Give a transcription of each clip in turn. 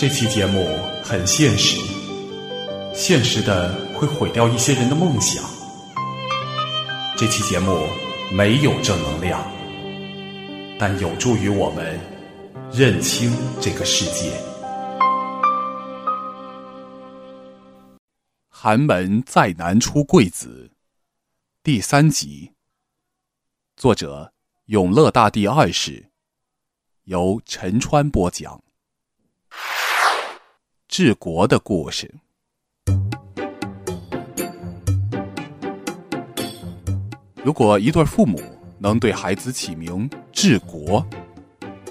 这期节目很现实，现实的会毁掉一些人的梦想。这期节目没有正能量，但有助于我们认清这个世界。寒门再难出贵子，第三集。作者：永乐大帝二世，由陈川播讲。治国的故事。如果一对父母能对孩子起名“治国”，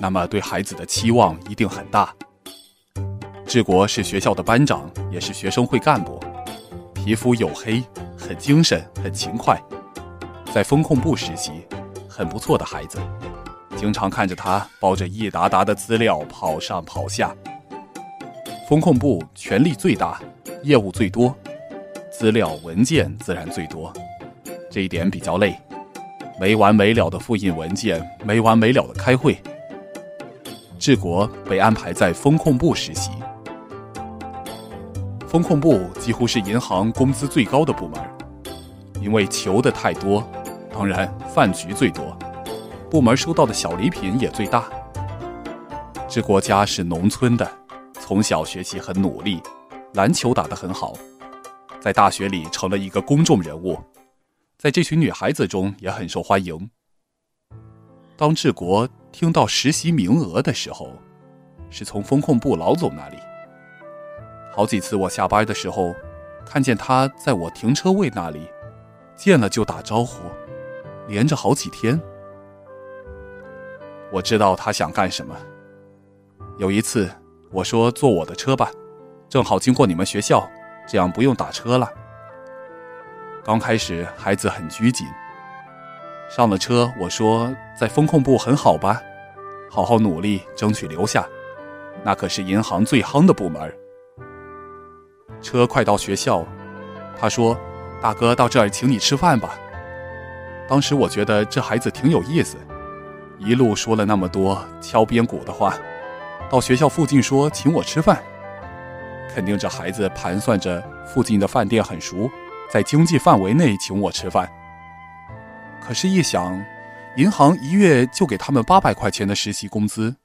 那么对孩子的期望一定很大。治国是学校的班长，也是学生会干部，皮肤黝黑，很精神，很勤快，在风控部实习，很不错的孩子。经常看着他抱着一沓沓的资料跑上跑下。风控部权力最大，业务最多，资料文件自然最多，这一点比较累，没完没了的复印文件，没完没了的开会。治国被安排在风控部实习，风控部几乎是银行工资最高的部门，因为求的太多，当然饭局最多，部门收到的小礼品也最大。治国家是农村的。从小学习很努力，篮球打得很好，在大学里成了一个公众人物，在这群女孩子中也很受欢迎。当治国听到实习名额的时候，是从风控部老总那里。好几次我下班的时候，看见他在我停车位那里，见了就打招呼，连着好几天。我知道他想干什么。有一次。我说坐我的车吧，正好经过你们学校，这样不用打车了。刚开始孩子很拘谨。上了车，我说在风控部很好吧，好好努力，争取留下，那可是银行最夯的部门。车快到学校，他说：“大哥到这儿请你吃饭吧。”当时我觉得这孩子挺有意思，一路说了那么多敲边鼓的话。到学校附近说请我吃饭，肯定这孩子盘算着附近的饭店很熟，在经济范围内请我吃饭。可是，一想，银行一月就给他们八百块钱的实习工资，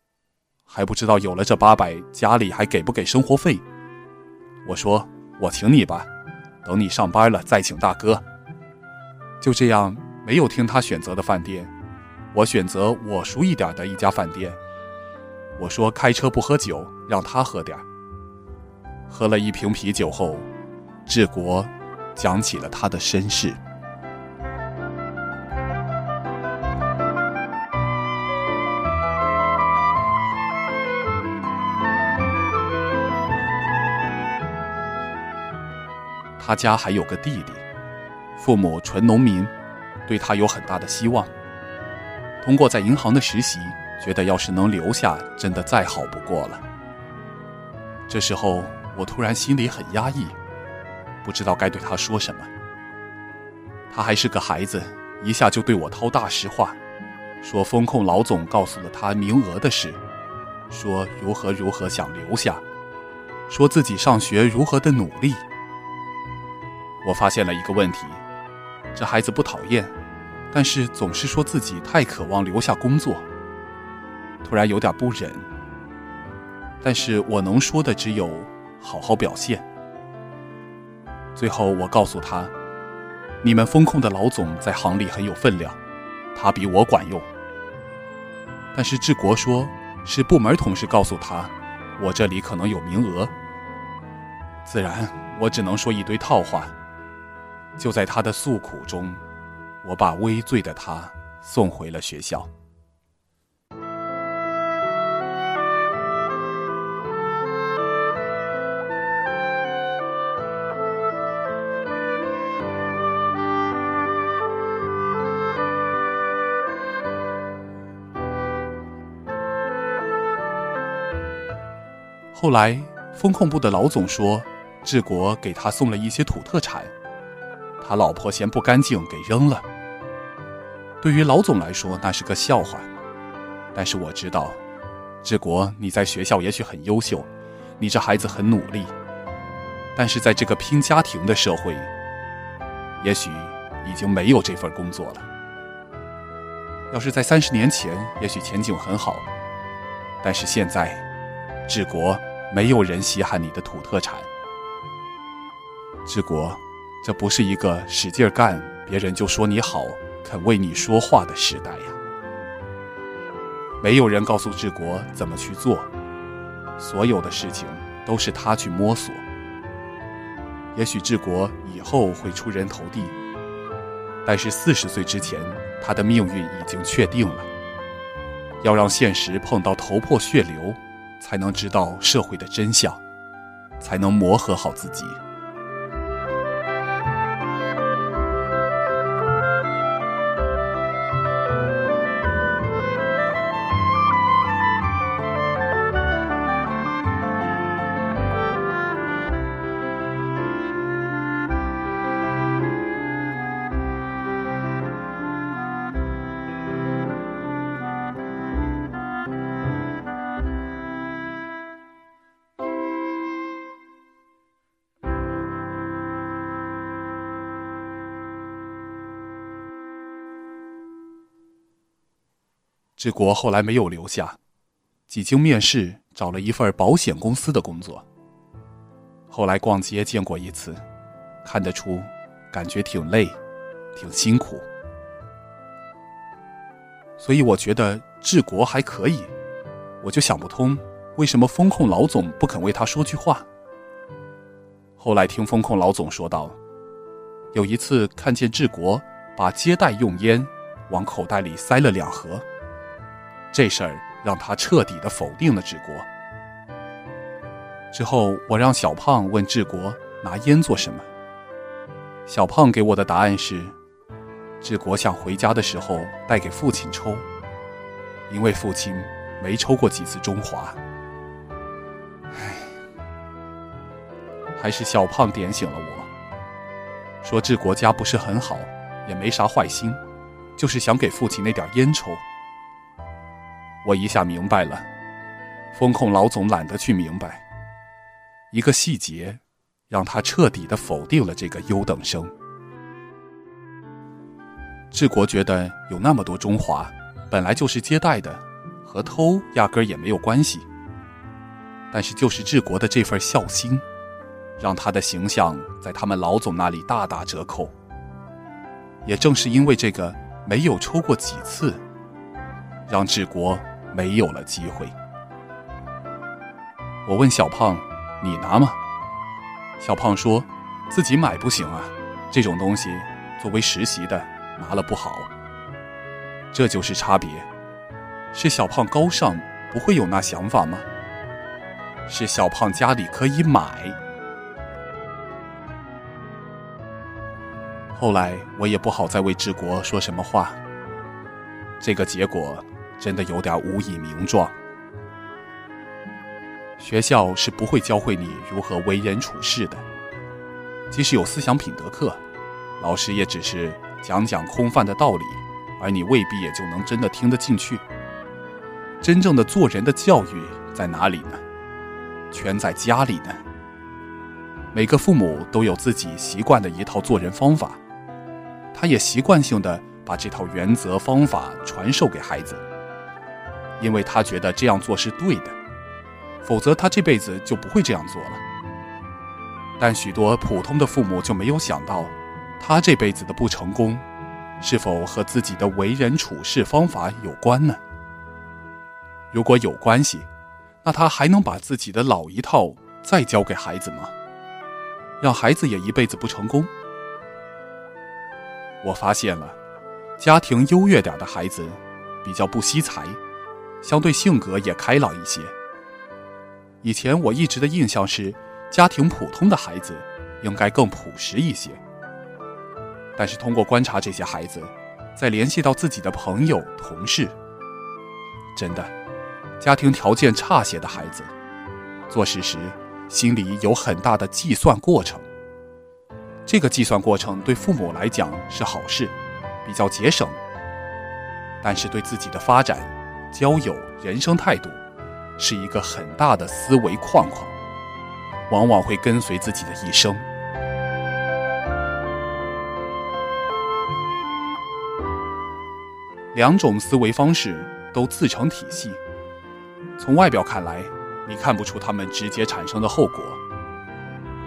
还不知道有了这八百，家里还给不给生活费。我说我请你吧，等你上班了再请大哥。就这样，没有听他选择的饭店，我选择我熟一点的一家饭店。我说开车不喝酒，让他喝点喝了一瓶啤酒后，志国讲起了他的身世。他家还有个弟弟，父母纯农民，对他有很大的希望。通过在银行的实习。觉得要是能留下，真的再好不过了。这时候，我突然心里很压抑，不知道该对他说什么。他还是个孩子，一下就对我掏大实话，说风控老总告诉了他名额的事，说如何如何想留下，说自己上学如何的努力。我发现了一个问题：这孩子不讨厌，但是总是说自己太渴望留下工作。突然有点不忍，但是我能说的只有好好表现。最后我告诉他，你们风控的老总在行里很有分量，他比我管用。但是治国说是部门同事告诉他，我这里可能有名额。自然我只能说一堆套话。就在他的诉苦中，我把微醉的他送回了学校。后来，风控部的老总说，治国给他送了一些土特产，他老婆嫌不干净给扔了。对于老总来说，那是个笑话。但是我知道，治国你在学校也许很优秀，你这孩子很努力，但是在这个拼家庭的社会，也许已经没有这份工作了。要是在三十年前，也许前景很好，但是现在，治国没有人稀罕你的土特产。治国，这不是一个使劲干，别人就说你好，肯为你说话的时代呀。没有人告诉治国怎么去做。所有的事情都是他去摸索。也许治国以后会出人头地，但是四十岁之前，他的命运已经确定了。要让现实碰到头破血流，才能知道社会的真相，才能磨合好自己。治国后来没有留下，几经面试，找了一份保险公司的工作。后来逛街见过一次，看得出，感觉挺累，挺辛苦。所以我觉得治国还可以，我就想不通，为什么风控老总不肯为他说句话。后来听风控老总说道，有一次看见治国把接待用烟往口袋里塞了两盒。这事儿让他彻底的否定了治国。之后，我让小胖问治国拿烟做什么。小胖给我的答案是：治国想回家的时候带给父亲抽，因为父亲没抽过几次中华。唉，还是小胖点醒了我，说治国家不是很好，也没啥坏心，就是想给父亲那点烟抽。我一下明白了，风控老总懒得去明白。一个细节，让他彻底的否定了这个优等生。治国觉得有那么多中华，本来就是接待的，和偷压根儿也没有关系。但是就是治国的这份孝心，让他的形象在他们老总那里大打折扣。也正是因为这个没有抽过几次，让治国。没有了机会。我问小胖：“你拿吗？”小胖说：“自己买不行啊，这种东西作为实习的拿了不好。”这就是差别。是小胖高尚，不会有那想法吗？是小胖家里可以买。后来我也不好再为治国说什么话。这个结果。真的有点无以名状。学校是不会教会你如何为人处事的，即使有思想品德课，老师也只是讲讲空泛的道理，而你未必也就能真的听得进去。真正的做人的教育在哪里呢？全在家里呢。每个父母都有自己习惯的一套做人方法，他也习惯性的把这套原则方法传授给孩子。因为他觉得这样做是对的，否则他这辈子就不会这样做了。但许多普通的父母就没有想到，他这辈子的不成功，是否和自己的为人处事方法有关呢？如果有关系，那他还能把自己的老一套再教给孩子吗？让孩子也一辈子不成功？我发现了，家庭优越点的孩子，比较不惜财。相对性格也开朗一些。以前我一直的印象是，家庭普通的孩子应该更朴实一些。但是通过观察这些孩子，再联系到自己的朋友、同事，真的，家庭条件差些的孩子，做事时心里有很大的计算过程。这个计算过程对父母来讲是好事，比较节省。但是对自己的发展，交友、人生态度，是一个很大的思维框框。往往会跟随自己的一生。两种思维方式都自成体系，从外表看来，你看不出他们直接产生的后果。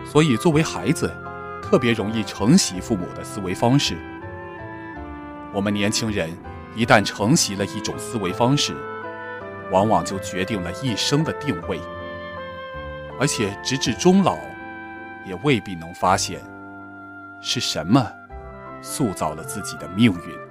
所以，作为孩子，特别容易承袭父母的思维方式。我们年轻人一旦承袭了一种思维方式，往往就决定了一生的定位，而且直至终老，也未必能发现是什么塑造了自己的命运。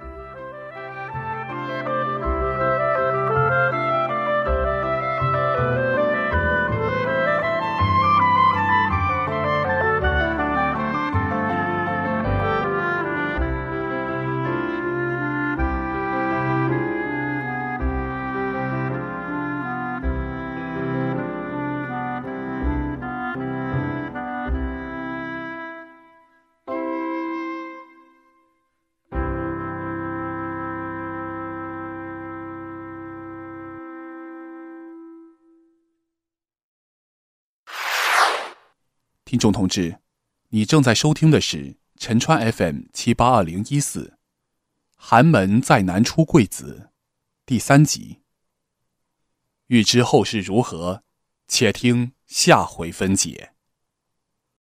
听众同志，你正在收听的是陈川 FM 七八二零一四，《寒门再难出贵子》第三集。欲知后事如何，且听下回分解。